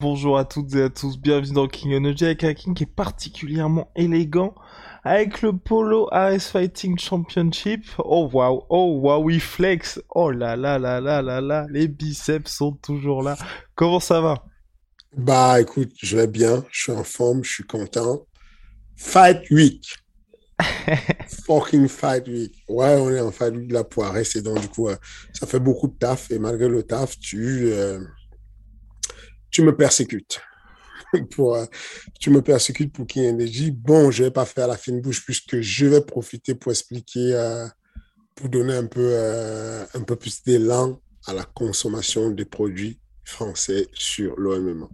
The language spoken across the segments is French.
Bonjour à toutes et à tous, bienvenue dans King Energy avec un King qui est particulièrement élégant avec le polo AS Fighting Championship. Oh waouh, oh waouh, il flex. Oh là là là là là là, les biceps sont toujours là. Comment ça va? Bah écoute, je vais bien, je suis en forme, je suis content. Fight Week. Fucking Fight Week. Ouais, on est en Fight Week de la poirée, c'est donc du coup, euh, ça fait beaucoup de taf et malgré le taf, tu... Euh, tu me persécutes. pour, euh, tu me persécutes pour qu'il y ait énergie. Bon, je ne vais pas faire la fine bouche puisque je vais profiter pour expliquer, euh, pour donner un peu, euh, un peu plus d'élan à la consommation des produits français sur l'OMM.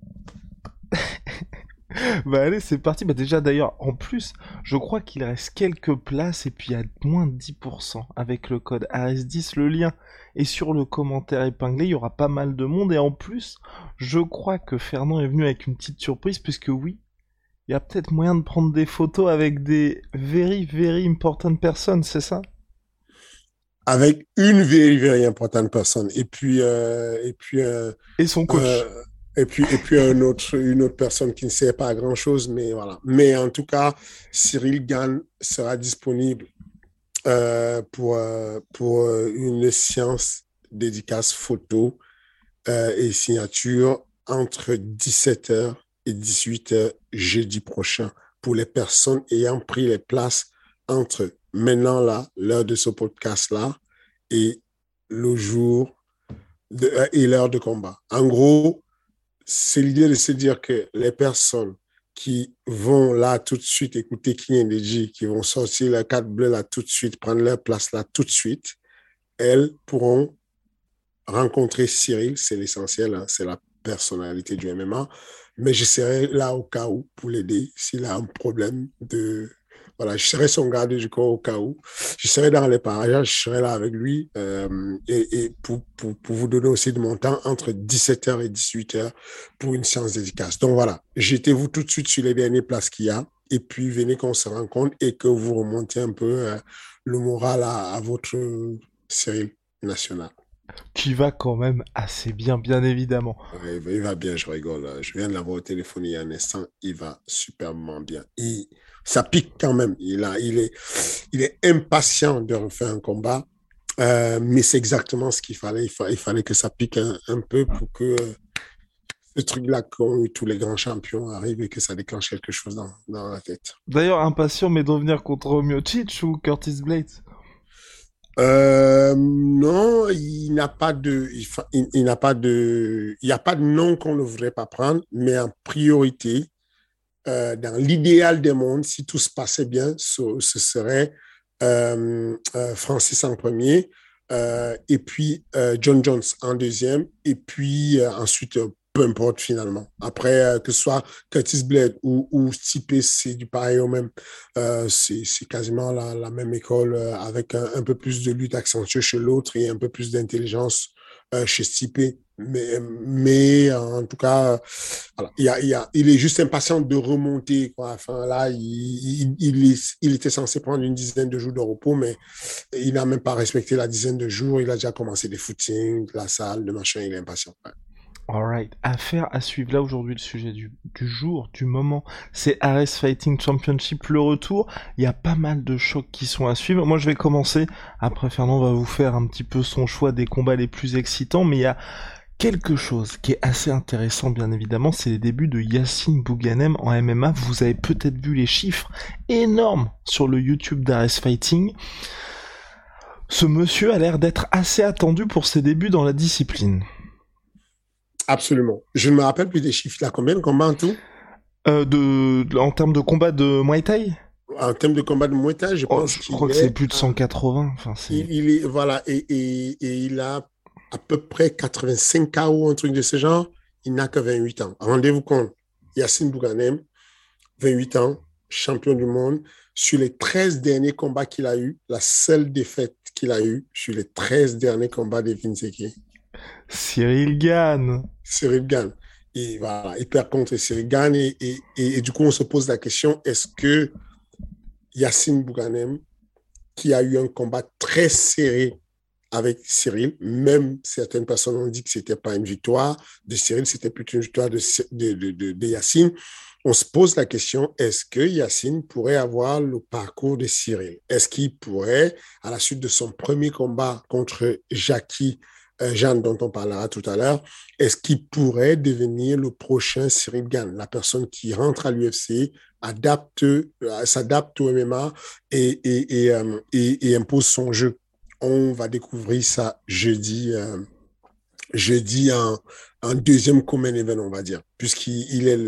bah allez, c'est parti. Bah déjà d'ailleurs, en plus, je crois qu'il reste quelques places et puis à moins de 10% avec le code AS10. Le lien est sur le commentaire épinglé. Il y aura pas mal de monde et en plus, je crois que Fernand est venu avec une petite surprise puisque oui, il y a peut-être moyen de prendre des photos avec des very very important personnes, c'est ça? Avec une very very important personne et puis euh, et puis euh, et son coach. Euh, et puis, et puis une autre personne qui ne sait pas grand-chose, mais voilà. Mais en tout cas, Cyril Gann sera disponible euh, pour, euh, pour euh, une séance dédicace photo et signature entre 17h et 18h jeudi prochain pour les personnes ayant pris les places entre maintenant là, l'heure de ce podcast-là, et le jour et l'heure de combat. En gros, c'est l'idée de se dire que les personnes qui vont là tout de suite écouter King Energy, qui vont sortir la carte bleue là tout de suite, prendre leur place là tout de suite, elles pourront rencontrer Cyril, c'est l'essentiel, hein, c'est la personnalité du MMA, mais je serai là au cas où pour l'aider s'il a un problème de voilà, je serai son garde du corps au cas où. Je serai dans les parages, je serai là avec lui euh, et, et pour, pour, pour, vous donner aussi de mon temps entre 17h et 18h pour une séance dédicace. Donc voilà, jetez-vous tout de suite sur les dernières places qu'il y a et puis venez qu'on se rencontre et que vous remontiez un peu euh, le moral à, à votre série nationale qui va quand même assez bien, bien évidemment. il va bien, je rigole. Je viens de l'avoir au téléphone il y a un instant. Il va superbement bien. Il, ça pique quand même. Il, a, il, est, il est impatient de refaire un combat. Euh, mais c'est exactement ce qu'il fallait. Il, fallait que ça pique un, peu pour que ce truc-là qu'ont eu tous les grands champions arrive et que ça déclenche quelque chose dans, dans la tête. D'ailleurs, impatient, mais d'en venir contre Miocic ou Curtis Blades? Euh, non, il n'a pas de, il, n'a pas de, il n'y a pas de nom qu'on ne voudrait pas prendre, mais en priorité, euh, dans l'idéal des mondes, si tout se passait bien, ce, serait euh, euh, Francis en premier, et puis John Jones en deuxième, et puis ensuite peu importe finalement. Après, que ce soit Curtis Blade ou, ou Stipe, c'est du pareil au même. C'est quasiment la, même école avec un, un, peu plus de lutte accentuée chez l'autre et un peu plus d'intelligence chez Stipe. Mais, mais en tout cas, il, y a, il, est juste impatient de remonter. Quoi. Enfin, là, il, il, était censé prendre une dizaine de jours de repos, mais il n'a même pas respecté la dizaine de jours. Il a déjà commencé des footings, la salle, le machin, il est impatient. Ouais. Alright, affaire à suivre là aujourd'hui le sujet du, jour, du moment, c'est Ares Fighting Championship, le retour. Il y a pas mal de chocs qui sont à suivre. Moi je vais commencer, après Fernand va vous faire un petit peu son choix des combats les plus excitants, mais il y a quelque chose qui est assez intéressant bien évidemment, c'est les débuts de Yacine Bouganem en MMA. Vous avez peut-être vu les chiffres énormes sur le YouTube d'Ares Fighting Ce monsieur a l'air d'être assez attendu pour ses débuts dans la discipline. Absolument. Je ne me rappelle plus des chiffres. Il a combien de combats en tout? Euh, de, En termes de combat de Muay Thai? En termes de combat de Muay Thai, je oh, pense Je crois que c'est plus de 180. Enfin, il, est, voilà, et, et, il a à peu près 85 KO, un truc de ce genre. Il n'a que 28 ans. Rendez-vous compte, Yacine Bouganem, 28 ans, champion du monde. Sur les 13 derniers combats qu'il a eu, la seule défaite qu'il a eue sur les 13 derniers combats de Vinseki. Cyril Gann. Cyril Gann. Et voilà, il perd contre Cyril Gann. Et, et, et, du coup, on se pose la question, est-ce que Yacine Bouganem, qui a eu un combat très serré avec Cyril, même certaines personnes ont dit que c'était pas une victoire de Cyril, c'était plutôt une victoire de, de, de, de Yacine. On se pose la question, est-ce que Yacine pourrait avoir le parcours de Cyril? Est-ce qu'il pourrait, à la suite de son premier combat contre Jackie euh, Jeanne, dont on parlera tout à l'heure, est-ce qu'il pourrait devenir le prochain Cyril Gann, la personne qui rentre à l'UFC, euh, s'adapte au MMA et, et, et, euh, et, impose son jeu? On va découvrir ça jeudi jeudi un, un deuxième common event, on va dire, puisqu'il est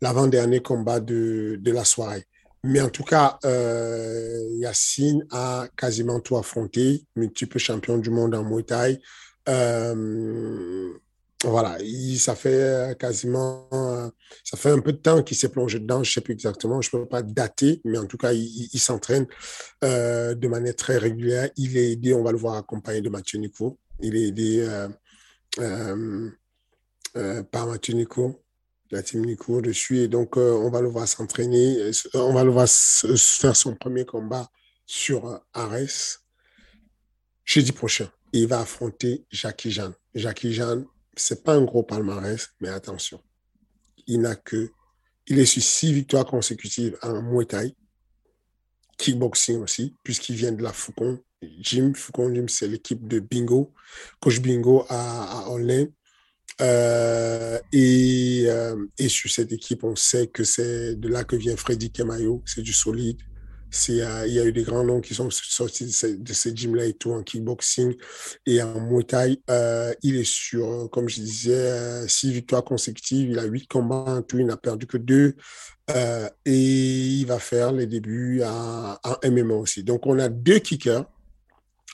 l'avant-dernier combat de, de, la soirée. Mais en tout cas, euh, Yacine a quasiment tout affronté, multiple champion du monde en Muay Thai. Euh, voilà, il, ça fait quasiment, ça fait un peu de temps qu'il s'est plongé dedans, je ne sais plus exactement, je ne peux pas dater, mais en tout cas, il, s'entraîne euh, de manière très régulière. Il est aidé, on va le voir accompagné de Mathieu Nico, il est aidé euh, euh, euh, par Mathieu Nico, la team Nico dessus. Et donc, on va le voir s'entraîner. On va le voir faire son premier combat sur Ares jeudi prochain. Il va affronter Jackie Jeanne. Jackie Jeanne, c'est pas un gros palmarès, mais attention. Il n'a que, il est sur six victoires consécutives en Muay Thai, kickboxing aussi, puisqu'il vient de la Foucault Jim, Foucault Jim, c'est l'équipe de Bingo, coach Bingo à, à euh, et, euh, et, sur cette équipe, on sait que c'est de là que vient Freddy Kemayo, c'est du solide. Euh, il y a eu des grands noms qui sont sortis de ces, de gyms-là et tout en kickboxing et en Muay Thai. il est sur, comme je disais, six victoires consécutives. Il a huit combats en tout, il n'a perdu que deux. et il va faire les débuts à MMA aussi. Donc, on a deux kickers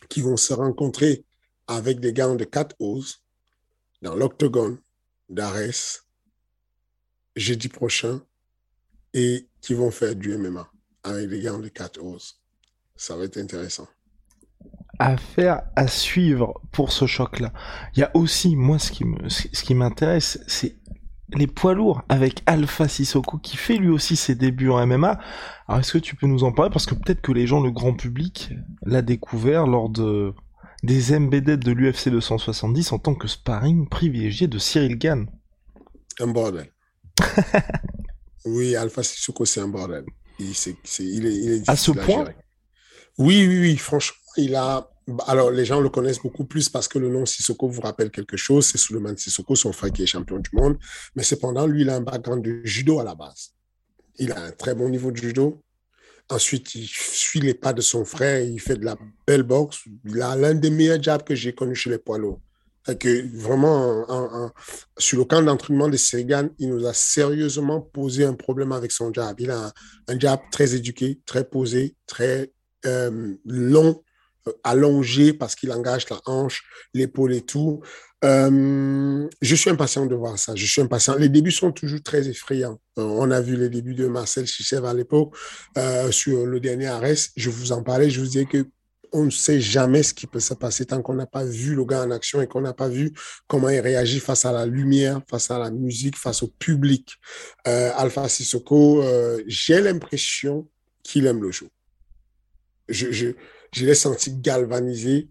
qui vont se rencontrer avec des gants de 4 os dans l'octogone d'Ares jeudi prochain et qui vont faire du MMA avec des gants de 4 os. Ça va être intéressant. Affaire à suivre pour ce choc-là. Il y a aussi, moi, ce qui me, ce qui m'intéresse, c'est les poids lourds avec Alpha Sissoko qui fait lui aussi ses débuts en MMA. Alors est-ce que tu peux nous en parler? Parce que peut-être que les gens, le grand public, l'a découvert lors de des MBD de l'UFC 270 en tant que sparring privilégié de Cyril Gann. Un bordel. oui, Alpha Sissoko c'est un bordel. Il, est, il est, à ce point. oui, oui, oui. Franchement, il a alors, les gens le connaissent beaucoup plus parce que le nom Sissoko vous rappelle quelque chose. C'est Suleiman Sissoko, son frère qui est champion du monde. Mais cependant, lui, il a un background de judo à la base. Il a un très bon niveau de judo. Ensuite, il suit les pas de son frère. Il fait de la belle boxe. Il a l'un des meilleurs jabs que j'ai connus chez les poids lourds. Que vraiment, sur le camp d'entraînement de Segan, il nous a sérieusement posé un problème avec son jab. Il a un, jab très éduqué, très posé, très euh, long allongé parce qu'il engage la hanche, l'épaule et tout. Euh, je suis impatient de voir ça. Je suis impatient. Les débuts sont toujours très effrayants. Euh, on a vu les débuts de Marcel Chichev à l'époque euh, sur le dernier arrêt. Je vous en parlais. Je vous disais que on ne sait jamais ce qui peut se passer tant qu'on n'a pas vu le gars en action et qu'on n'a pas vu comment il réagit face à la lumière, face à la musique, face au public. Alpha Sissoko, j'ai l'impression qu'il aime le jeu. Je, je, je l'ai senti galvanisé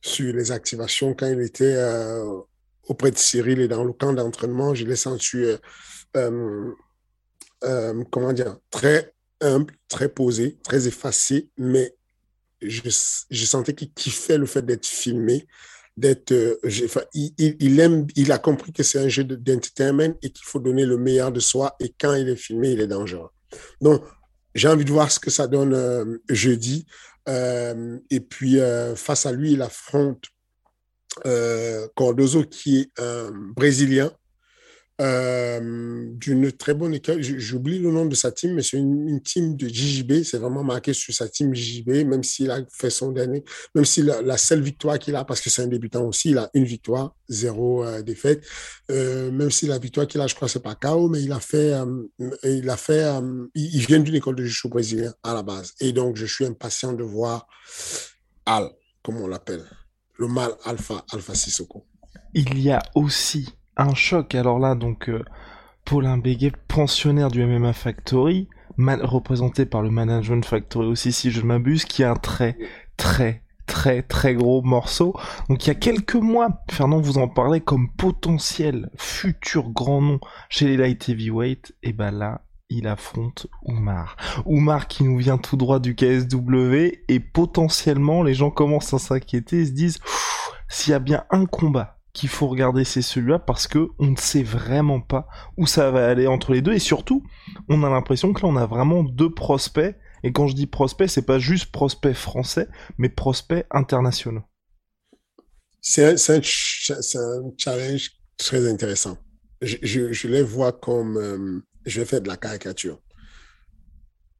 sur les activations quand il était euh, auprès de Cyril et dans le camp d'entraînement. Je l'ai senti, euh, euh, comment dire, très humble, très posé, très effacé, mais je, je sentais qu'il kiffait le fait d'être filmé, d'être, il, il, aime, il a compris que c'est un jeu d'entertainment et qu'il faut donner le meilleur de soi et quand il est filmé, il est dangereux. Donc, j'ai envie de voir ce que ça donne jeudi. et puis, face à lui, il affronte Cordozo, qui est un Brésilien, euh, d'une très bonne équipe. J'oublie le nom de sa team, mais c'est une, team de JJB. C'est vraiment marqué sur sa team JJB, même s'il a fait son dernier, même si la, seule victoire qu'il a, parce que c'est un débutant aussi, il a une victoire, zéro euh, défaite. Euh, même si la victoire qu'il a, je crois, c'est pas KO, mais il a fait, il a fait, il, vient d'une école de jiu brésilien à la base. Et donc, je suis impatient de voir Al, comme on l'appelle, le mal Alpha, Alpha Sissoko. Il y a aussi un choc. Alors là, donc, euh, Paulin Béguet, pensionnaire du MMA Factory, représenté par le Management Factory aussi, si je m'abuse, qui a un très, très, très, très gros morceau. Donc il y a quelques mois, Fernand vous en parlait comme potentiel futur grand nom chez les light heavyweight. Et ben là, il affronte Oumar. Oumar qui nous vient tout droit du KSW et potentiellement les gens commencent à s'inquiéter et se disent s'il y a bien un combat qu'il faut regarder c'est celui-là parce que on ne sait vraiment pas où ça va aller entre les deux et surtout on a l'impression que là on a vraiment deux prospects et quand je dis prospects c'est pas juste prospects français mais prospects internationaux. C'est un, challenge très intéressant. Je, les vois comme euh, je vais faire de la caricature.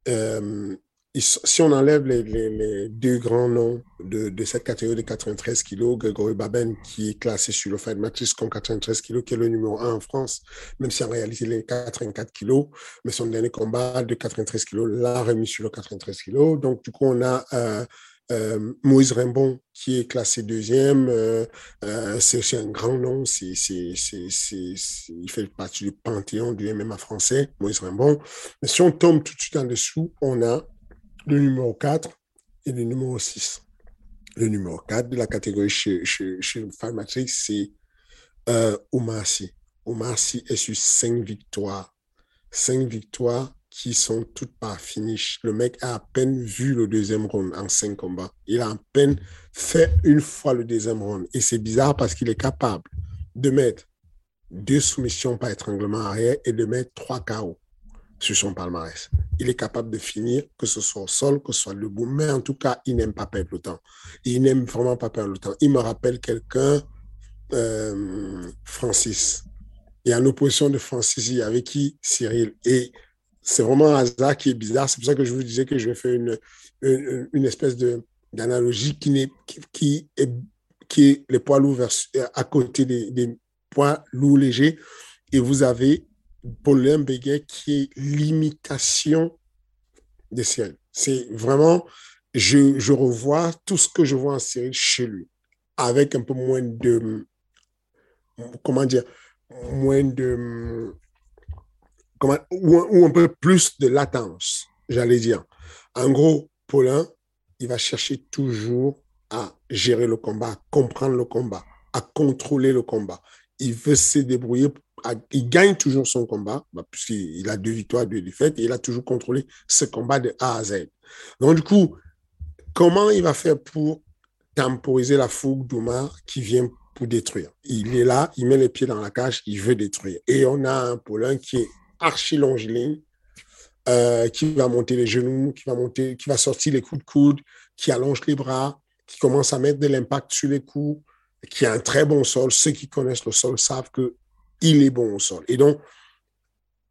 Euh, si on enlève les, deux grands noms de, cette catégorie de 93 kilos, Grégory Baben, qui est classé sur le Fight Matrix comme 93 kilos, qui est le numéro 1 en France, même si en réalité il est 84 kilos, mais son dernier combat de 93 kilos l'a remis sur le 93 kilos. Donc, du coup, on a euh, euh, Moïse Rimbon, qui est classé deuxième. Euh, c'est aussi un grand nom. il fait partie du panthéon du MMA français, Moïse Rimbon. Mais si on tombe tout de suite en dessous, on a le numéro 4 et le numéro 6. Le numéro 4 de la catégorie chez, chez, chez Matrix, c'est euh, Oumarsi. Oumarsi est sur 5 victoires. 5 victoires qui sont toutes par finish. Le mec a à peine vu le deuxième round en 5 combats. Il a à peine fait une fois le deuxième round. Et c'est bizarre parce qu'il est capable de mettre deux soumissions par étranglement arrière et de mettre trois KO sur son palmarès. Il est capable de finir, que ce soit au sol, que ce soit debout, mais en tout cas, il n'aime pas perdre le temps. Il n'aime vraiment pas perdre le temps. Il me rappelle quelqu'un, euh, Francis. Et en opposition de Francis, il y qui? Cyril. Et c'est vraiment un hasard qui est bizarre. C'est pour ça que je vous disais que je vais faire une, une, espèce d'analogie qui, n'est, qui, est, qui est les poids lourds à côté des, des poids lourds légers. Et vous avez Paulin Béguet qui est l'imitation de Cyril. C'est vraiment, je, revois tout ce que je vois en Cyril chez lui, avec un peu moins de, comment dire, moins de, comment, ou, un peu plus de latence, j'allais dire. En gros, Paulin, il va chercher toujours à gérer le combat, à comprendre le combat, à contrôler le combat. Il veut se débrouiller il gagne toujours son combat, bah, puisqu'il a deux victoires, deux défaites, et il a toujours contrôlé ce combat de A à Z. Donc, du coup, comment il va faire pour temporiser la fougue d'Omar qui vient pour détruire? Il est là, il met les pieds dans la cage, il veut détruire. Et on a un Paulin qui est archi longiligne, euh, qui va monter les genoux, qui va, monter, qui va sortir les coups de coude, qui allonge les bras, qui commence à mettre de l'impact sur les coups, qui a un très bon sol. Ceux qui connaissent le sol savent que il est bon au sol. Et donc,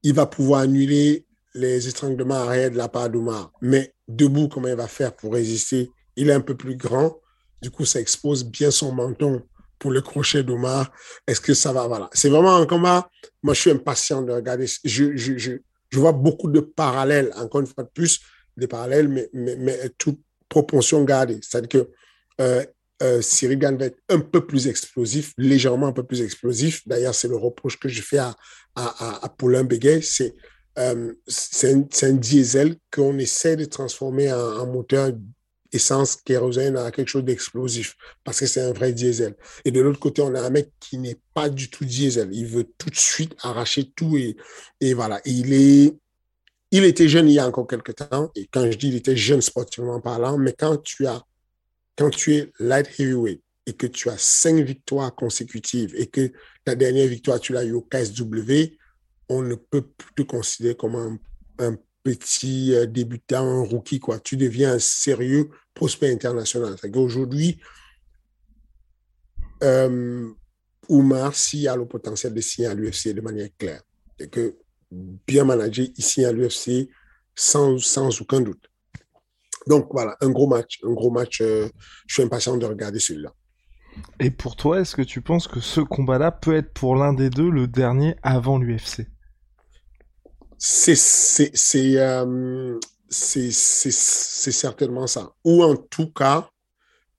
il va pouvoir annuler les étranglements arrière de la part d'Omar. Mais debout, comment il va faire pour résister? Il est un peu plus grand. Du coup, ça expose bien son menton pour le crochet d'Omar. Est-ce que ça va? Voilà. C'est vraiment un combat. Moi, je suis impatient de regarder. Je, je, je, vois beaucoup de parallèles, encore une fois de plus, des parallèles, mais, mais, mais toute proportion gardée. C'est-à-dire que euh, euh, Cyril Gann va être un peu plus explosif, légèrement un peu plus explosif. D'ailleurs, c'est le reproche que je fais à, à, Paulin Béguet. C'est euh, un, un, diesel qu'on essaie de transformer en, moteur essence kérosène à quelque chose d'explosif parce que c'est un vrai diesel. Et de l'autre côté, on a un mec qui n'est pas du tout diesel. Il veut tout de suite arracher tout et, et voilà. il est, il était jeune il y a encore quelques temps. Et quand je dis il était jeune sportivement parlant, mais quand tu as quand tu es light heavyweight et que tu as cinq victoires consécutives et que ta dernière victoire, tu l'as eu au KSW, on ne peut plus te considérer comme un, petit euh, débutant, un rookie, quoi. Tu deviens un sérieux prospect international. Aujourd'hui, euh, Oumar, s'il a le potentiel de signer à l'UFC de manière claire, et que bien il signe à l'UFC sans, sans aucun doute. Donc voilà, un gros match, un gros match. Euh, je suis impatient de regarder celui-là. Et pour toi, est-ce que tu penses que ce combat-là peut être pour l'un des deux le dernier avant l'UFC C'est c'est euh, certainement ça. Ou en tout cas,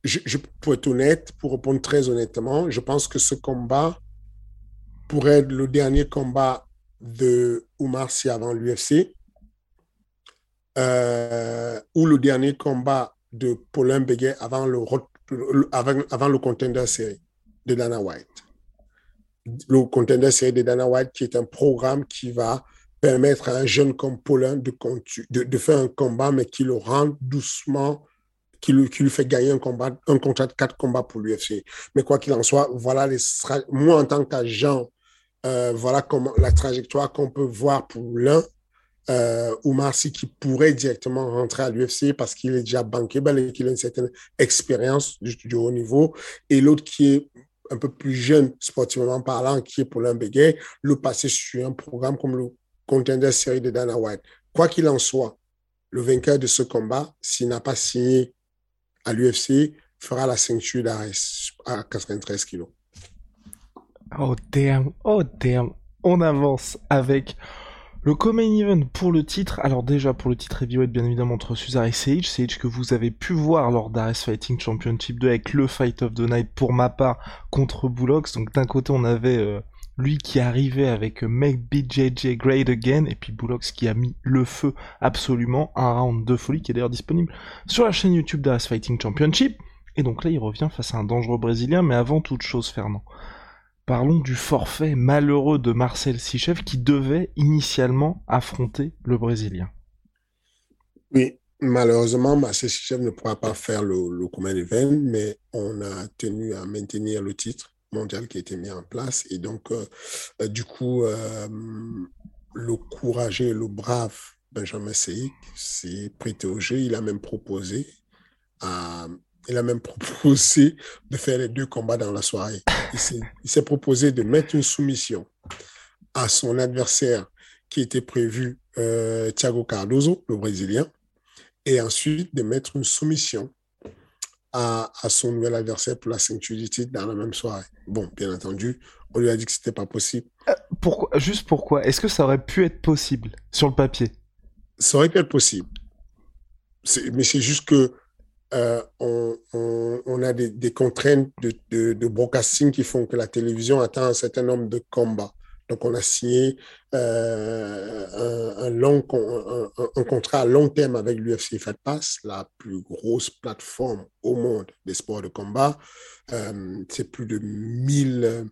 je, je, pour être honnête, pour répondre très honnêtement, je pense que ce combat pourrait être le dernier combat de Oumar Sy avant l'UFC, euh, ou le dernier combat de Paulin Béguet avant le, avant, le contender série de Dana White. Le contender série de Dana White, qui est un programme qui va permettre à un jeune comme Paulin de, de, de faire un combat, mais qui le rend doucement qui lui, qui lui, fait gagner un combat, un contrat de quatre combats pour l'UFC. Mais quoi qu'il en soit, voilà les moi en tant qu'agent, euh, voilà comment la trajectoire qu'on peut voir pour l'un, euh, Oumar qui pourrait directement rentrer à l'UFC parce qu'il est déjà bankable et qu'il a une certaine expérience du, du, haut niveau. Et l'autre qui est un peu plus jeune, sportivement parlant, qui est Paulin Béguet, le passer sur un programme comme le Contender Series de Dana White. Quoi qu'il en soit, le vainqueur de ce combat, s'il n'a pas signé à l'UFC fera la ceinture d'Ares à 93 kilos. Oh damn, oh damn. On avance avec le Common Event pour le titre. Alors déjà pour le titre heavyweight bien évidemment entre Cesar et Sage. Sage que vous avez pu voir lors d'Ares Fighting Championship 2 avec le Fight of the Night pour ma part contre Bullocks. Donc d'un côté on avait euh, lui qui arrivait avec Make BJJ Great Again, et puis Bullocks qui a mis le feu absolument, un round de folie qui est d'ailleurs disponible sur la chaîne YouTube d'Ass Fighting Championship, et donc là il revient face à un dangereux brésilien, mais avant toute chose Fernand, parlons du forfait malheureux de Marcel Sichev qui devait initialement affronter le brésilien. Oui, malheureusement Marcel Sichev ne pourra pas faire le, le Common Event, mais on a tenu à maintenir le titre mondial qui a été mis en place. Et donc, euh, euh, du coup, euh, le courageux, le brave Benjamin Seik s'est prêté au jeu. Il a même proposé à, il a même proposé de faire les deux combats dans la soirée. Il s'est proposé de mettre une soumission à son adversaire qui était prévu, Thiago Cardoso, le Brésilien, et ensuite de mettre une soumission à, à, son nouvel adversaire pour la ceinture du titre dans la même soirée. Bon, bien entendu, on lui a dit que c'était pas possible. Euh, pourquoi, juste pourquoi? Est-ce que ça aurait pu être possible sur le papier? Ça aurait pu être possible. Mais c'est juste que euh, on, a des, contraintes de, broadcasting qui font que la télévision attend un certain nombre de combats. Donc, on a signé euh, un, contrat à long terme avec l'UFC Fight Pass, la plus grosse plateforme au monde des sports de combat. Euh, c'est plus de 1000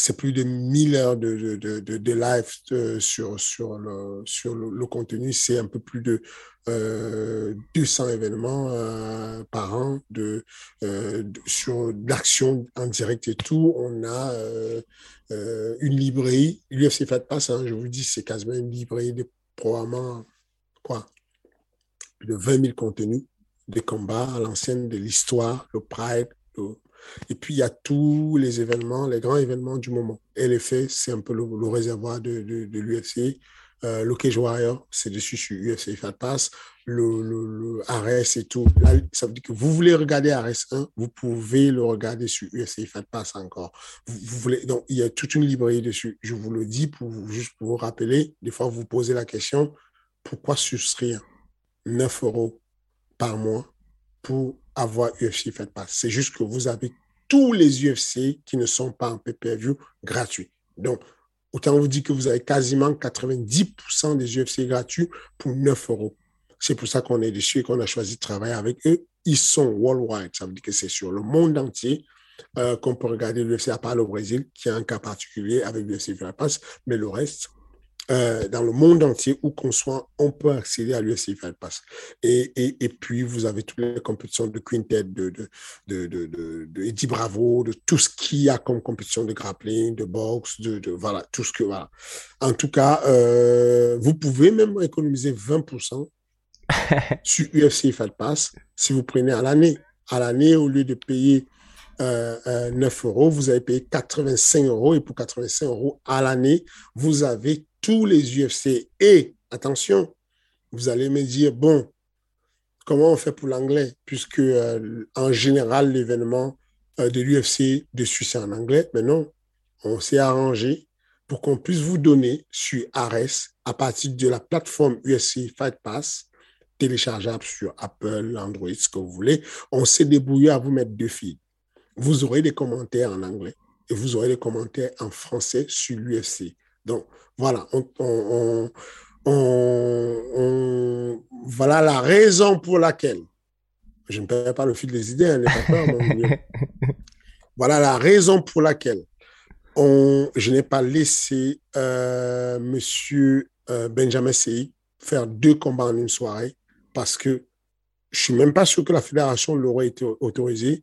c'est plus de 1000 heures de, de, de, live euh, sur, sur, le, sur le, contenu. C'est un peu plus de euh, 200 événements euh, par an de, euh, sur l'action en direct et tout. On a une librairie. L'UFC Fight Pass, hein, je vous dis, c'est quasiment une librairie de probablement quoi, de 20 000 contenus de combats à l'ancienne, de l'histoire, le Pride, le, et puis, il y a tous les événements, les grands événements du moment. L'effet, c'est un peu le, réservoir de, l'UFC. Euh, le Cage Warrior, c'est dessus sur UFC Fat Pass. Le, le, le Ares et tout. Là, ça veut dire que vous voulez regarder Ares 1, vous pouvez le regarder sur UFC Fat Pass encore. Vous, voulez, donc, il y a toute une librairie dessus. Je vous le dis pour juste pour vous rappeler. Des fois, vous posez la question pourquoi souscrire 9 euros par mois pour avoir UFC Fight Pass. C'est juste que vous avez tous les UFC qui ne sont pas en pay-per-view gratuits. Donc, autant vous dire que vous avez quasiment 90% des UFC gratuits pour 9 euros. C'est pour ça qu'on est dessus et qu'on a choisi de travailler avec eux. Ils sont worldwide. Ça veut dire que c'est sur le monde entier euh, qu'on peut regarder l'UFC, à part le Brésil, qui a un cas particulier avec l'UFC Fight Pass, mais le reste, euh, dans le monde entier, où qu'on soit, on peut accéder à l'UFC Fight Pass. Et, et, et, puis, vous avez toutes les compétitions de Quintet, de, de, de, de, de, Eddie Bravo, de tout ce qu'il y a comme compétition de grappling, de boxe, de, de voilà, tout ce que, voilà. En tout cas, euh, vous pouvez même économiser 20% sur UFC Fight Pass si vous prenez à l'année. À l'année, au lieu de payer euh, euh, 9 euros, vous avez payé 85 euros et pour 85 euros à l'année, vous avez tous les UFC. Et attention, vous allez me dire, bon, comment on fait pour l'anglais Puisque euh, en général, l'événement euh, de l'UFC dessus, c'est en anglais. Mais non, on s'est arrangé pour qu'on puisse vous donner sur Ares, à partir de la plateforme UFC Fight Pass, téléchargeable sur Apple, Android, ce que vous voulez. On s'est débrouillé à vous mettre deux fils. Vous aurez des commentaires en anglais et vous aurez des commentaires en français sur l'UFC. Donc, voilà, on, voilà la raison pour laquelle, je ne perds pas le fil des idées, hein, voilà la raison pour laquelle on, je n'ai pas laissé euh, Monsieur euh, Benjamin Sey faire deux combats en une soirée parce que je suis même pas sûr que la fédération l'aurait été autorisée.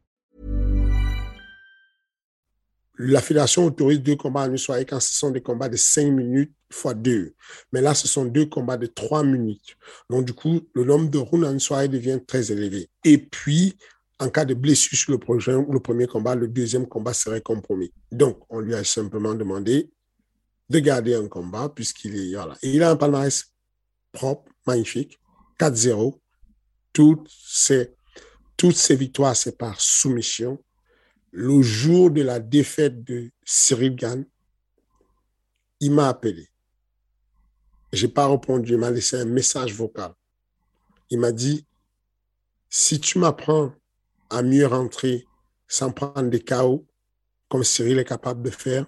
La fédération autorise deux combats en une soirée quand ce sont des combats de 5 minutes fois 2. Mais là, ce sont deux combats de 3 minutes. Donc, du coup, le nombre de rounds en une soirée devient très élevé. Et puis, en cas de blessure sur le, prochain, le premier combat, le deuxième combat serait compromis. Donc, on lui a simplement demandé de garder un combat puisqu'il est il a un palmarès propre, magnifique, 4-0. Toutes ses, toutes ses victoires, c'est par soumission. Le jour de la défaite de Cyril Gann, il m'a appelé. Je n'ai pas répondu, il m'a laissé un message vocal. Il m'a dit, si tu m'apprends à mieux rentrer sans prendre des chaos, comme Cyril est capable de faire,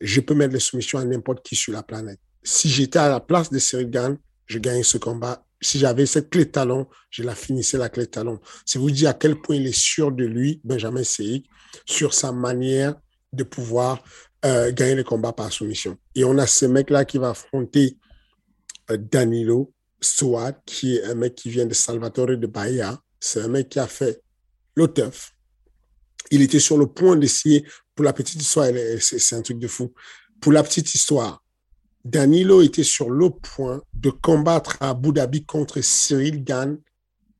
je peux mettre les soumissions à n'importe qui sur la planète. Si j'étais à la place de Cyril Gann, je gagnais ce combat. Si j'avais cette clé de talon, je la finissais la clé de talon. C'est vous dire à quel point il est sûr de lui, Benjamin Seik, sur sa manière de pouvoir euh, gagner les combats par soumission. Et on a ce mec-là qui va affronter euh, Danilo Suad, qui est un mec qui vient de Salvatore de Bahia. C'est un mec qui a fait le Il était sur le point d'essayer, pour la petite histoire, c'est un truc de fou. Pour la petite histoire, Danilo était sur le point de combattre à Abu Dhabi contre Cyril Gann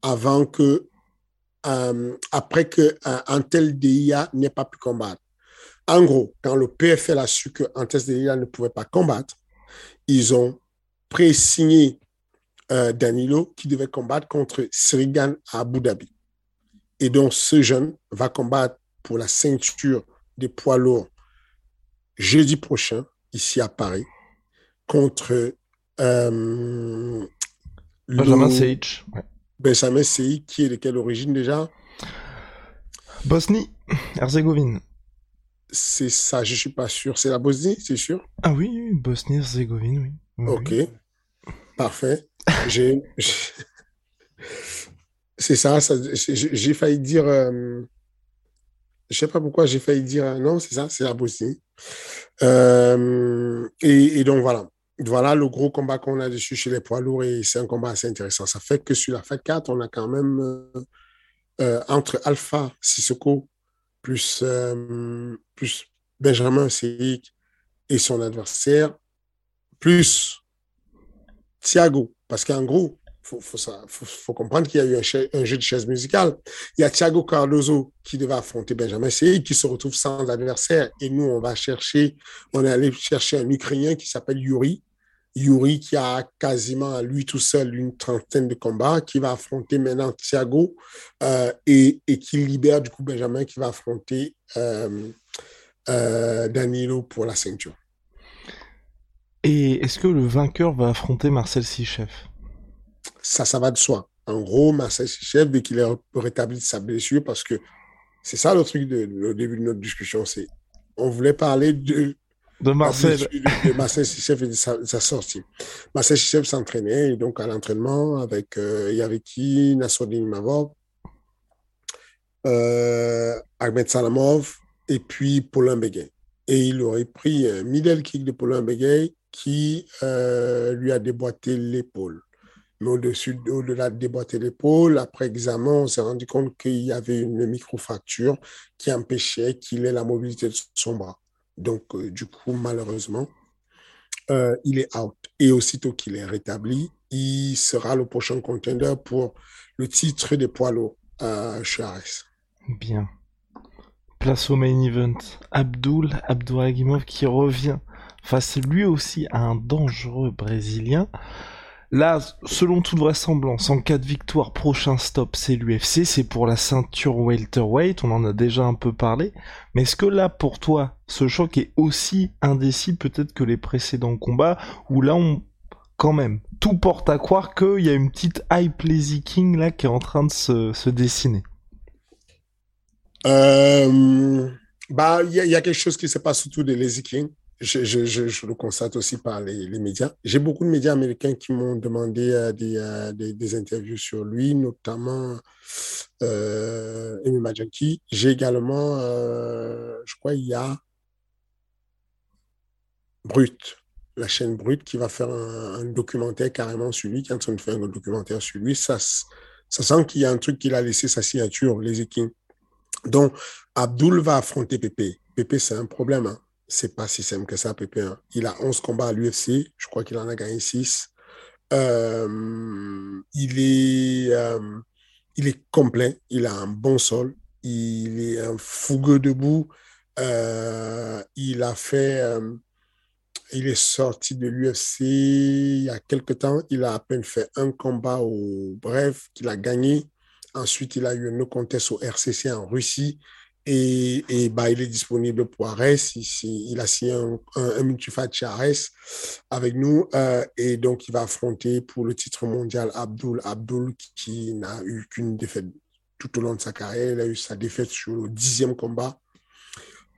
avant que, euh, après que euh, Antel Deia n'ait pas pu combattre. En gros, quand le PFL a su que Antel Deia ne pouvait pas combattre, ils ont pré-signé euh, Danilo qui devait combattre contre Cyril Gann à Abu Dhabi. Et donc, ce jeune va combattre pour la ceinture des poids lourds jeudi prochain, ici à Paris, contre euh, Benjamin Seic. Benjamin Seic, qui est de quelle origine déjà? Bosnie, Herzégovine. C'est ça, je ne suis pas sûr. C'est la Bosnie, c'est sûr? Ah oui, Bosnie, Herzégovine, oui. ok, parfait. J'ai. C'est ça, j'ai failli dire. Euh, je sais pas pourquoi j'ai failli dire. Non, c'est ça, c'est la Bosnie. Euh, et, donc voilà. Voilà le gros combat qu'on a dessus chez les poids lourds et c'est un combat assez intéressant. Ça fait que sur la FAT 4, on a quand même euh, entre Alpha Sissoko plus, plus Benjamin Seik et son adversaire, plus Thiago. Parce qu'en gros, faut, faut, faut, comprendre qu'il y a eu un, jeu de chaise musicale. Il y a Thiago Cardozo qui devait affronter Benjamin Sey, qui se retrouve sans adversaire. Et nous, on va chercher, on est allé chercher un Ukrainien qui s'appelle Yuri. Yuri qui a quasiment à lui tout seul une trentaine de combats, qui va affronter maintenant Thiago euh, et, et, qui libère du coup Benjamin qui va affronter euh, Danilo pour la ceinture. Et est-ce que le vainqueur va affronter Marcel Sichef? Ça, ça va de soi. En gros, Marcel Sichef, dès qu'il est rétabli de sa blessure, parce que c'est ça le truc de, le début de notre discussion, c'est on voulait parler de de Marcel. De, Marcel et de sa, sortie. Marcel s'entraînait donc à l'entraînement avec euh, il y avait qui Nassoudine Mavov, euh, Ahmed Salamov et puis Paulin Begay. Et il aurait pris un middle kick de Paulin Begay qui euh, lui a déboîté l'épaule. Mais au-dessus, au-delà de déboîter l'épaule, après examen, on s'est rendu compte qu'il y avait une microfracture qui empêchait qu'il ait la mobilité de son bras. Donc, euh, du coup, malheureusement, euh, il est out. Et aussitôt qu'il est rétabli, il sera le prochain contender pour le titre des poids lourds Ares. Bien. Place au main event. Abdul Abdouragimov qui revient face lui aussi à un dangereux Brésilien. Là, selon toute vraisemblance, en cas de victoire, prochain stop, c'est l'UFC, c'est pour la ceinture welterweight, on en a déjà un peu parlé. Mais est-ce que là, pour toi, ce choc est aussi indécis peut-être que les précédents combats, où là, on, quand même, tout porte à croire qu'il y a une petite hype Lazy King là qui est en train de se, dessiner? Euh, Bah, il y, a quelque chose qui se passe surtout de Lazy King je, le constate aussi par les, médias. J'ai beaucoup de médias américains qui m'ont demandé euh, des, euh, des, interviews sur lui, notamment euh, Amy J'ai également, euh, je crois, il y a Brut, la chaîne Brut, qui va faire un, documentaire carrément sur lui, qui est en train de faire un documentaire sur lui. Ça, ça sent qu'il y a un truc qu'il a laissé sa signature, les Kings. Donc, Abdul va affronter Pépé. Pépé, c'est un problème. Hein c'est pas si simple que ça, Pépé. Hein. Il a 11 combats à l'UFC. Je crois qu'il en a gagné 6. Euh, il, est, euh, il est complet. Il a un bon sol. Il est un fougueux debout. Euh, il a fait. il est sorti de l'UFC il y a quelques temps. Il a à peine fait un combat au Bref qu'il a gagné. Ensuite, il a eu un contest au RCC en Russie. Et, bah, il est disponible pour Ares. Il, a signé un, un, multifight chez Ares avec nous. Euh, et donc, il va affronter pour le titre mondial Abdul Abdul, qui, n'a eu qu'une défaite tout au long de sa carrière. Il a eu sa défaite sur le dixième combat.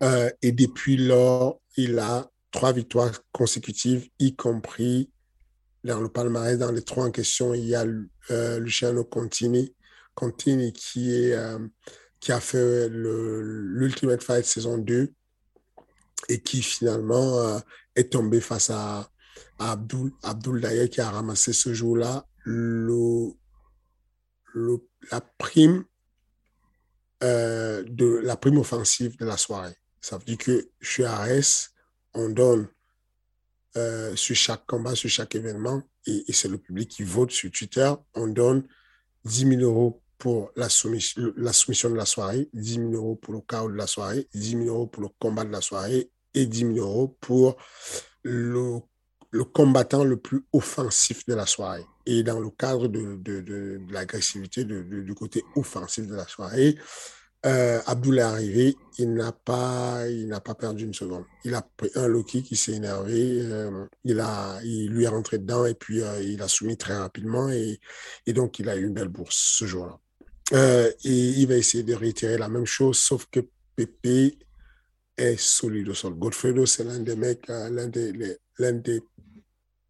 Euh, et depuis lors, il a trois victoires consécutives, y compris dans le palmarès, dans les trois en question, il y a euh, Luciano Contini, Contini qui est qui a fait l'Ultimate Fight saison 2 et qui finalement euh, est tombé face à, Abdul, Abdul d'ailleurs qui a ramassé ce jour-là le, la prime euh, de la prime offensive de la soirée. Ça veut dire que chez Ares, on donne euh, sur chaque combat, sur chaque événement, et, et c'est le public qui vote sur Twitter, on donne 10 000 euros pour la soumission, la soumission de la soirée, 10 000 euros pour le chaos de la soirée, 10 000 euros pour le combat de la soirée et 10 000 euros pour le, le combattant le plus offensif de la soirée. Et dans le cadre de, de, de, l'agressivité du côté offensif de la soirée, euh, est arrivé, il n'a pas, pas perdu une seconde. Il a pris un Loki qui s'est énervé, euh, il a, il lui est rentré dedans et puis euh, il a soumis très rapidement et, et donc il a eu une belle bourse ce jour-là. Euh, et il va essayer de réitérer la même chose, sauf que Pépé est solide au sol. Godfredo, c'est l'un des mecs, euh, l'un des, des,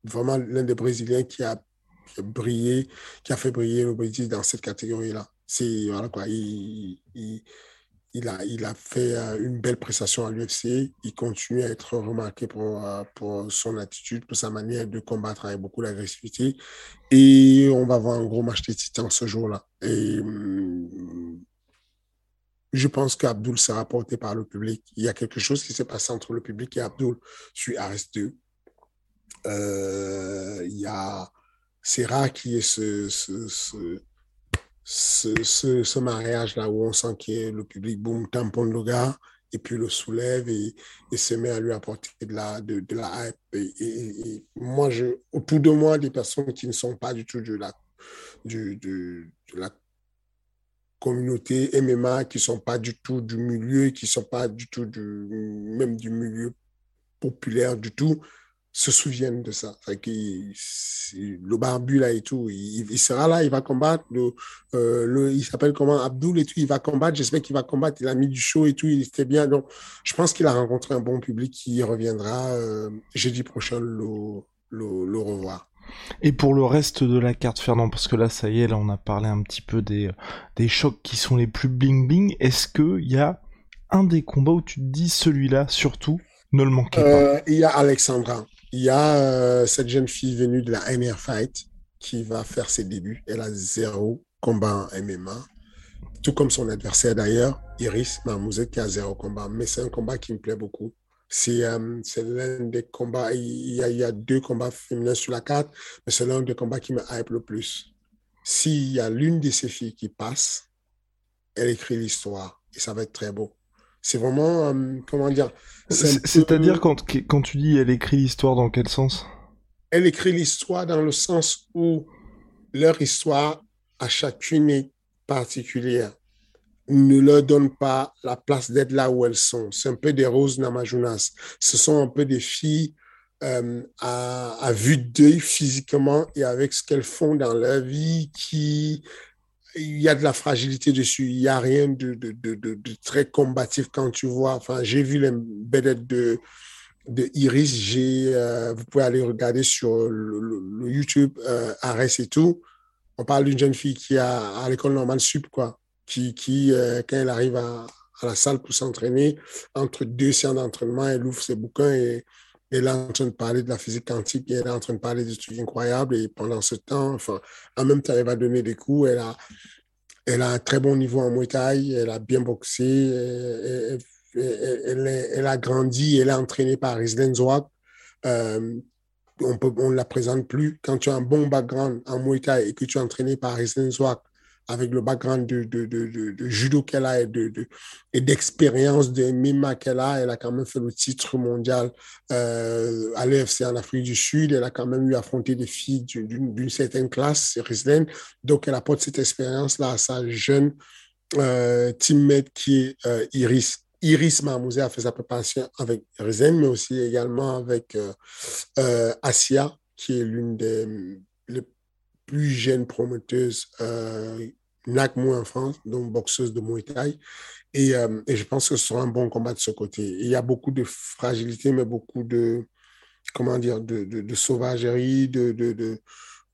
vraiment l'un des Brésiliens qui a, brillé, qui a fait briller le Brésil dans cette catégorie-là. C'est, voilà quoi, il, il a, fait euh, une belle prestation à l'UFC. Il continue à être remarqué pour, euh, pour son attitude, pour sa manière de combattre avec beaucoup d'agressivité. Et on va voir un gros match de titans ce jour-là. Et hum, je pense qu'Abdul sera porté par le public. Il y a quelque chose qui s'est passé entre le public et Abdul sur RS2. Euh, il y a, c'est rare qu'il ce, ce, mariage-là où on sent que le public, boum, tamponne le gars et puis le soulève et, et se met à lui apporter de la, de, la hype. Et, moi, je, autour de moi, des personnes qui ne sont pas du tout de la, du, de la communautés MMA qui sont pas du tout du milieu, qui sont pas du tout du, même du milieu populaire du tout, se souviennent de ça. le barbu là et tout, il, sera là, il va combattre. Le, euh, le il s'appelle comment Abdul et tout, il va combattre. J'espère qu'il va combattre. Il a mis du show et tout, il était bien. Donc, je pense qu'il a rencontré un bon public qui reviendra euh, jeudi prochain le, le, le, revoir. Et pour le reste de la carte, Fernand, parce que là, ça y est, là, on a parlé un petit peu des, des chocs qui sont les plus bling-bling. Est-ce qu'il y a un des combats où tu te dis celui-là, surtout, ne le manquez pas? Euh, Il y a Alexandra. Il y a euh, cette jeune fille venue de la MR Fight qui va faire ses débuts. Elle a zéro combat en MMA. Tout comme son adversaire d'ailleurs, Iris Marmouzet, qui a zéro combat. Mais c'est un combat qui me plaît beaucoup. C'est euh, l'un des combats. Il y, a, il y, a, deux combats féminins sur la carte, mais c'est l'un des combats qui me hype le plus. S'il y a l'une de ces filles qui passe, elle écrit l'histoire et ça va être très beau. C'est vraiment, euh, comment dire C'est-à-dire quand, quand tu dis elle écrit l'histoire, dans quel sens? Elle écrit l'histoire dans le sens où leur histoire à chacune est particulière. Ne leur donne pas la place d'être là où elles sont. C'est un peu des roses namajunas. Ce sont un peu des filles euh, à, à, vue d'œil physiquement et avec ce qu'elles font dans leur vie qui il y a de la fragilité dessus. Il n'y a rien de, de, de, très combatif quand tu vois. Enfin, j'ai vu les bêtes de, de Iris. J'ai, euh, vous pouvez aller regarder sur le, YouTube euh, Arès et tout. On parle d'une jeune fille qui a à l'école normale sup, quoi. Qui, qui euh, quand elle arrive à, à la salle pour s'entraîner, entre deux séances d'entraînement, elle ouvre ses bouquins et elle est en train de parler de la physique quantique elle est en train de parler de trucs incroyables. Et pendant ce temps, enfin, en même temps, elle va donner des coups. Elle a, elle a un très bon niveau en Muay Thai. Elle a bien boxé. Elle, a grandi. Elle est entraînée par Rislen Zwak. Euh, on ne la présente plus. Quand tu as un bon background en Muay Thai et que tu es entraîné par Rislen Zwak, avec le background de, judo qu'elle a et de, et d'expérience de MMA qu'elle a, elle a quand même fait le titre mondial euh, à l'EFC en Afrique du Sud. Elle a quand même eu affronté des filles d'une certaine classe, Rislen. Donc, elle apporte cette expérience-là à sa jeune euh, teammate qui est euh, Iris. Iris Marmouzé a fait sa préparation avec Rislen, mais aussi également avec euh, Asia, qui est l'une des plus jeune promoteuse euh, moins en France, donc boxeuse de Muay Thai. Et, euh, et, je pense que ce sera un bon combat de ce côté. il y a beaucoup de fragilité, mais beaucoup de, comment dire, de, sauvagerie, de,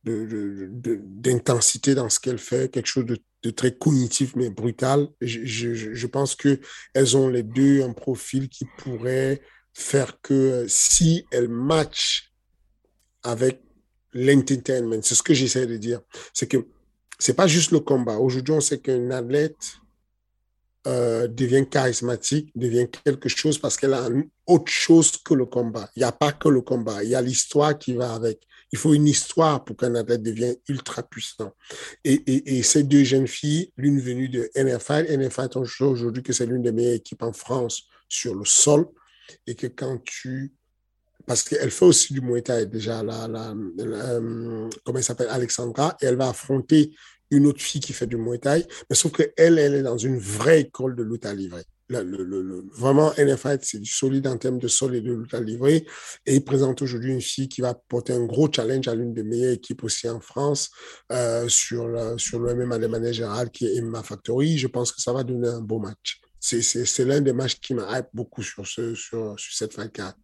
d'intensité dans ce qu'elle fait, quelque chose de, très cognitif mais brutal. Je, je, je pense qu'elles ont les deux un profil qui pourrait faire que si elles matchent avec l'entertainment. C'est ce que j'essaie de dire. C'est que c'est pas juste le combat. Aujourd'hui, on sait qu'un athlète euh, devient charismatique, devient quelque chose parce qu'elle a autre chose que le combat. Il n'y a pas que le combat, il y a l'histoire qui va avec. Il faut une histoire pour qu'un athlète devienne ultra puissant. Et, et, ces deux jeunes filles, l'une venue de NFL, NFL aujourd'hui que c'est l'une des meilleures équipes en France sur le sol, et que quand tu parce qu'elle fait aussi du Muay Thai déjà, la, euh, comment elle s'appelle, Alexandra, et elle va affronter une autre fille qui fait du Muay Thai, mais sauf qu'elle, elle est dans une vraie école de lutte à livrer. Le, le, le, vraiment, NFA, c'est du solide en termes de sol et de lutte à livrer. Et il présente aujourd'hui une fille qui va porter un gros challenge à l'une des meilleures équipes aussi en France euh, sur, le, sur le MMA de manière qui est MMA Factory. Je pense que ça va donner un beau match. C'est l'un des matchs qui m'a hype beaucoup sur, ce, sur, sur cette fight card.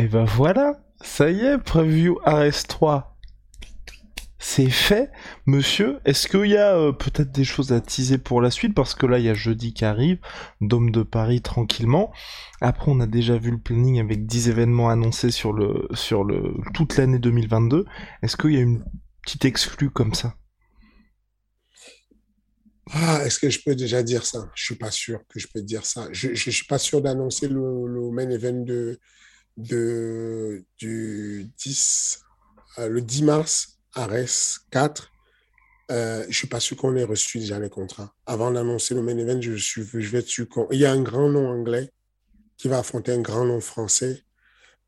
Et ben voilà, ça y est, preview RS3. C'est fait, monsieur. Est-ce qu'il y a euh, peut-être des choses à teaser pour la suite? Parce que là, il y a jeudi qui arrive, Dôme de Paris tranquillement. Après, on a déjà vu le planning avec 10 événements annoncés sur toute l'année 2022. Est-ce qu'il y a une petite exclue comme ça? Ah, est-ce que je peux déjà dire ça? Je suis pas sûr que je peux dire ça. Je, je, suis pas sûr d'annoncer le main event de du 10, euh, le 10 mars à RES 4, euh, je ne suis pas sûr qu'on ait reçu déjà les contrats. Avant d'annoncer le main event, je, suis, je vais être sûr Il y a un grand nom anglais qui va affronter un grand nom français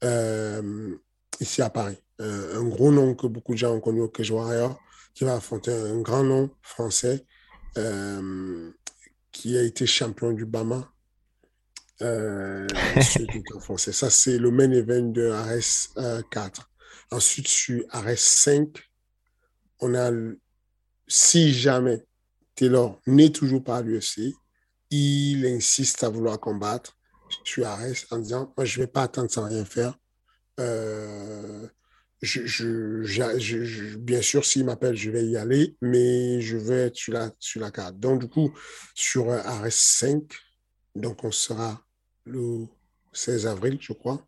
euh, ici à Paris. un gros nom que beaucoup de gens ont connu au Cage Warrior, qui va affronter un grand nom français qui a été champion du Bama. Euh, français. Ça, c'est le main event de RS 4. Ensuite, sur RS 5, on a, si jamais Taylor n'est toujours pas à l'UFC, il insiste à vouloir combattre sur RS en disant, moi, je ne vais pas attendre sans rien faire. Euh, bien sûr, s'il m'appelle, je vais y aller, mais je vais être sur la, sur la carte. Donc, du coup, sur RS5, donc on sera le 16 avril, je crois,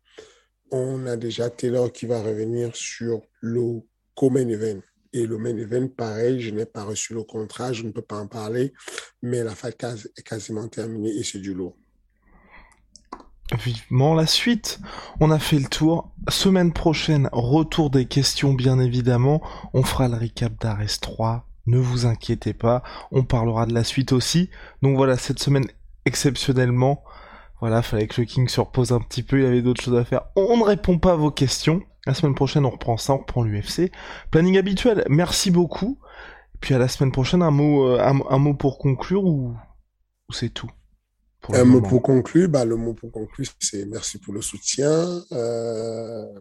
on a déjà Taylor qui va revenir sur le co-main event. Et le main event, pareil, je n'ai pas reçu le contrat, je ne peux pas en parler, mais la fête est quasiment terminée et c'est du lourd vivement la suite. On a fait le tour. Semaine prochaine, retour des questions bien évidemment. On fera le recap d'Ares 3. Ne vous inquiétez pas. On parlera de la suite aussi. Donc voilà, cette semaine exceptionnellement. Voilà, fallait que le King se repose un petit peu, il y avait d'autres choses à faire. On ne répond pas à vos questions. La semaine prochaine, on reprend ça, on reprend l'UFC. Planning habituel, merci beaucoup. Et puis à la semaine prochaine, un mot, euh, un, mot pour conclure ou c'est tout? Un mot pour conclure, bah, le mot pour conclure, c'est merci pour le soutien. Euh,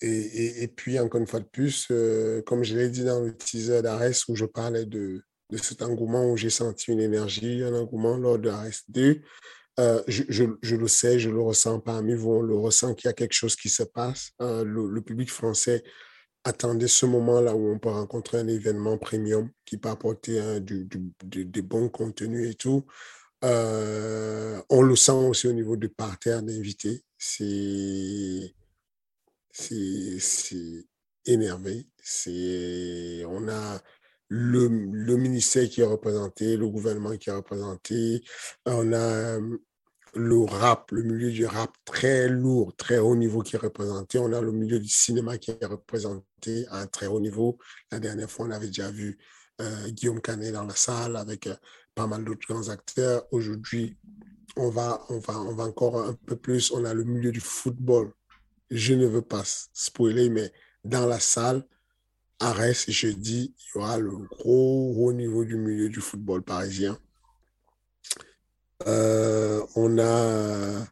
et, et, puis, encore une fois de plus, euh, comme je l'ai dit dans le teaser d'Ares où je parlais de, de cet engouement où j'ai senti une énergie, un engouement lors de Ares 2, euh, je, le sais, je le ressens parmi vous, on le ressent qu'il y a quelque chose qui se passe. le, public français attendait ce moment-là où on peut rencontrer un événement premium qui peut apporter du, du, des bons contenus et tout. Euh, on le sent aussi au niveau du parterre d'invités. C'est, énervé. On a le, le, ministère qui est représenté, le gouvernement qui est représenté. On a le rap, le milieu du rap très lourd, très haut niveau qui est représenté. On a le milieu du cinéma qui est représenté à un très haut niveau. La dernière fois, on avait déjà vu euh, Guillaume Canet dans la salle avec euh, pas mal d'autres grands acteurs. Aujourd'hui, on va, on, va, on va encore un peu plus. On a le milieu du football. Je ne veux pas spoiler, mais dans la salle, Reims, jeudi, il y aura le gros haut niveau du milieu du football parisien. Euh, on a,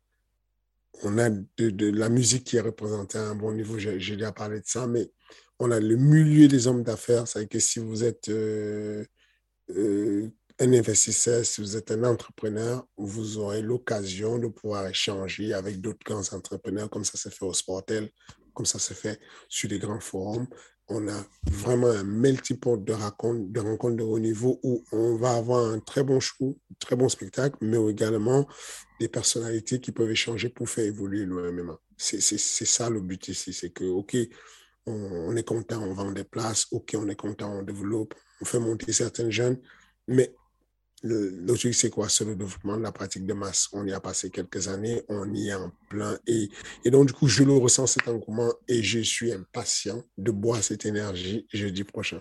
on a de, la musique qui est représentée à un bon niveau. J'ai déjà parlé de ça, mais on a le milieu des hommes d'affaires. C'est que si vous êtes euh, euh, un investisseur, si vous êtes un entrepreneur, vous aurez l'occasion de pouvoir échanger avec d'autres grands entrepreneurs, comme ça se fait au Sportel, comme ça se fait sur les grands forums. On a vraiment un multiple de de rencontres de haut niveau où on va avoir un très bon show, très bon spectacle, mais également des personnalités qui peuvent échanger pour faire évoluer le MMA. C'est ça le but ici, c'est que, OK, on, on, est content, on vend des places, OK, on est content, on développe, on fait monter certains jeunes, mais le, truc, c'est quoi? C'est le développement de la pratique de masse. On y a passé quelques années, on y est en plein. Et, et donc, du coup, je le ressens cet engouement et je suis impatient de boire cette énergie jeudi prochain.